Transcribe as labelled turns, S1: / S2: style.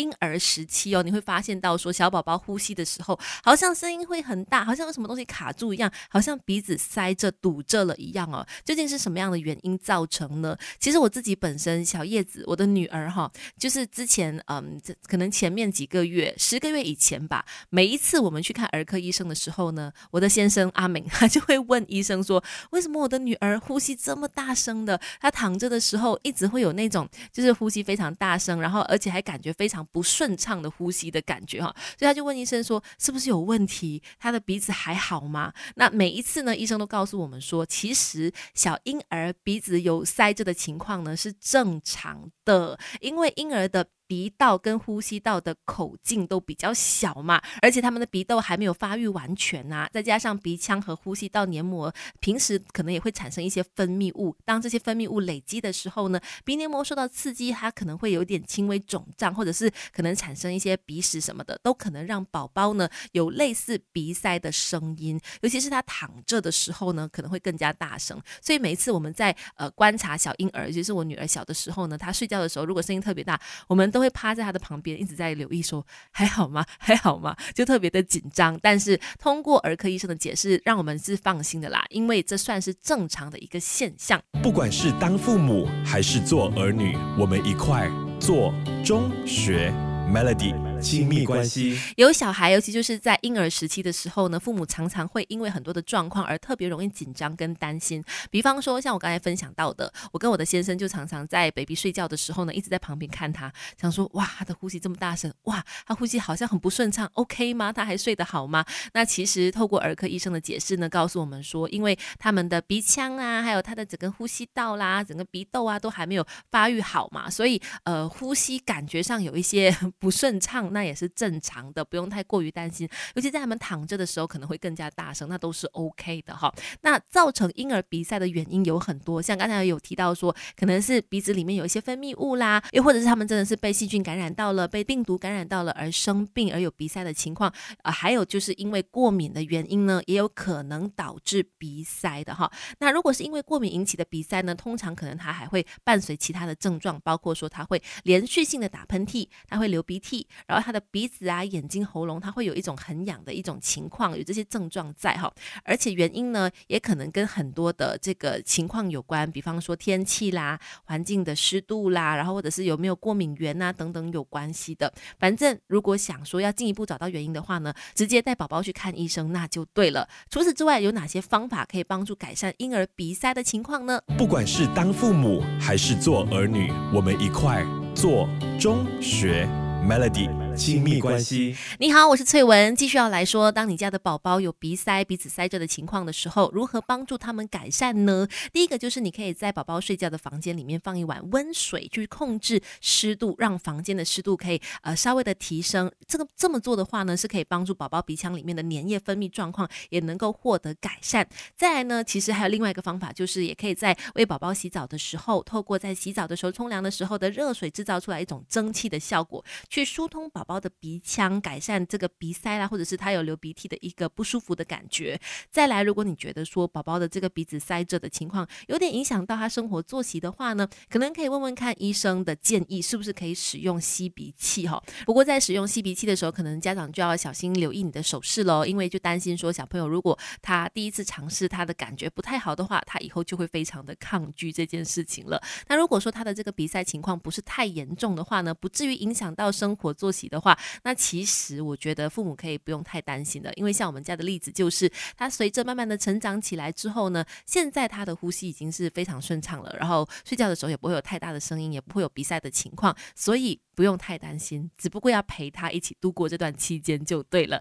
S1: 婴儿时期哦，你会发现到说小宝宝呼吸的时候，好像声音会很大，好像有什么东西卡住一样，好像鼻子塞着堵着了一样哦。究竟是什么样的原因造成呢？其实我自己本身小叶子，我的女儿哈，就是之前嗯，可能前面几个月，十个月以前吧，每一次我们去看儿科医生的时候呢，我的先生阿明 他就会问医生说，为什么我的女儿呼吸这么大声的？她躺着的时候一直会有那种就是呼吸非常大声，然后而且还感觉非常不顺畅的呼吸的感觉哈，所以他就问医生说，是不是有问题？他的鼻子还好吗？那每一次呢，医生都告诉我们说，其实小婴儿鼻子有塞着的情况呢是正常的，因为婴儿的。鼻道跟呼吸道的口径都比较小嘛，而且他们的鼻窦还没有发育完全呐，再加上鼻腔和呼吸道黏膜平时可能也会产生一些分泌物，当这些分泌物累积的时候呢，鼻黏膜受到刺激，它可能会有点轻微肿胀，或者是可能产生一些鼻屎什么的，都可能让宝宝呢有类似鼻塞的声音，尤其是他躺着的时候呢，可能会更加大声。所以每一次我们在呃观察小婴儿，尤其是我女儿小的时候呢，她睡觉的时候如果声音特别大，我们都。会趴在他的旁边，一直在留意，说还好吗？还好吗？就特别的紧张。但是通过儿科医生的解释，让我们是放心的啦，因为这算是正常的一个现象。
S2: 不管是当父母还是做儿女，我们一块做中学 Melody。亲密关系
S1: 有小孩，尤其就是在婴儿时期的时候呢，父母常常会因为很多的状况而特别容易紧张跟担心。比方说，像我刚才分享到的，我跟我的先生就常常在 baby 睡觉的时候呢，一直在旁边看他，想说哇，他的呼吸这么大声，哇，他呼吸好像很不顺畅，OK 吗？他还睡得好吗？那其实透过儿科医生的解释呢，告诉我们说，因为他们的鼻腔啊，还有他的整个呼吸道啦，整个鼻窦啊，都还没有发育好嘛，所以呃，呼吸感觉上有一些不顺畅。那也是正常的，不用太过于担心。尤其在他们躺着的时候，可能会更加大声，那都是 OK 的哈。那造成婴儿鼻塞的原因有很多，像刚才有提到说，可能是鼻子里面有一些分泌物啦，又或者是他们真的是被细菌感染到了，被病毒感染到了而生病而有鼻塞的情况。呃，还有就是因为过敏的原因呢，也有可能导致鼻塞的哈。那如果是因为过敏引起的鼻塞呢，通常可能它还会伴随其他的症状，包括说它会连续性的打喷嚏，它会流鼻涕，然后他的鼻子啊、眼睛、喉咙，它会有一种很痒的一种情况，有这些症状在哈。而且原因呢，也可能跟很多的这个情况有关，比方说天气啦、环境的湿度啦，然后或者是有没有过敏源啊等等有关系的。反正如果想说要进一步找到原因的话呢，直接带宝宝去看医生那就对了。除此之外，有哪些方法可以帮助改善婴儿鼻塞的情况呢？
S2: 不管是当父母还是做儿女，我们一块做中学 Melody。亲密关系。
S1: 你好，我是翠文，继续要来说，当你家的宝宝有鼻塞、鼻子塞着的情况的时候，如何帮助他们改善呢？第一个就是你可以在宝宝睡觉的房间里面放一碗温水，去控制湿度，让房间的湿度可以呃稍微的提升。这个这么做的话呢，是可以帮助宝宝鼻腔里面的粘液分泌状况也能够获得改善。再来呢，其实还有另外一个方法，就是也可以在为宝宝洗澡的时候，透过在洗澡的时候、冲凉的时候的热水制造出来一种蒸汽的效果，去疏通宝。宝宝的鼻腔改善这个鼻塞啦，或者是他有流鼻涕的一个不舒服的感觉。再来，如果你觉得说宝宝的这个鼻子塞着的情况有点影响到他生活作息的话呢，可能可以问问看医生的建议，是不是可以使用吸鼻器哈。不过在使用吸鼻器的时候，可能家长就要小心留意你的手势喽，因为就担心说小朋友如果他第一次尝试他的感觉不太好的话，他以后就会非常的抗拒这件事情了。那如果说他的这个鼻塞情况不是太严重的话呢，不至于影响到生活作息。的话，那其实我觉得父母可以不用太担心的，因为像我们家的例子，就是他随着慢慢的成长起来之后呢，现在他的呼吸已经是非常顺畅了，然后睡觉的时候也不会有太大的声音，也不会有鼻塞的情况，所以不用太担心，只不过要陪他一起度过这段期间就对了。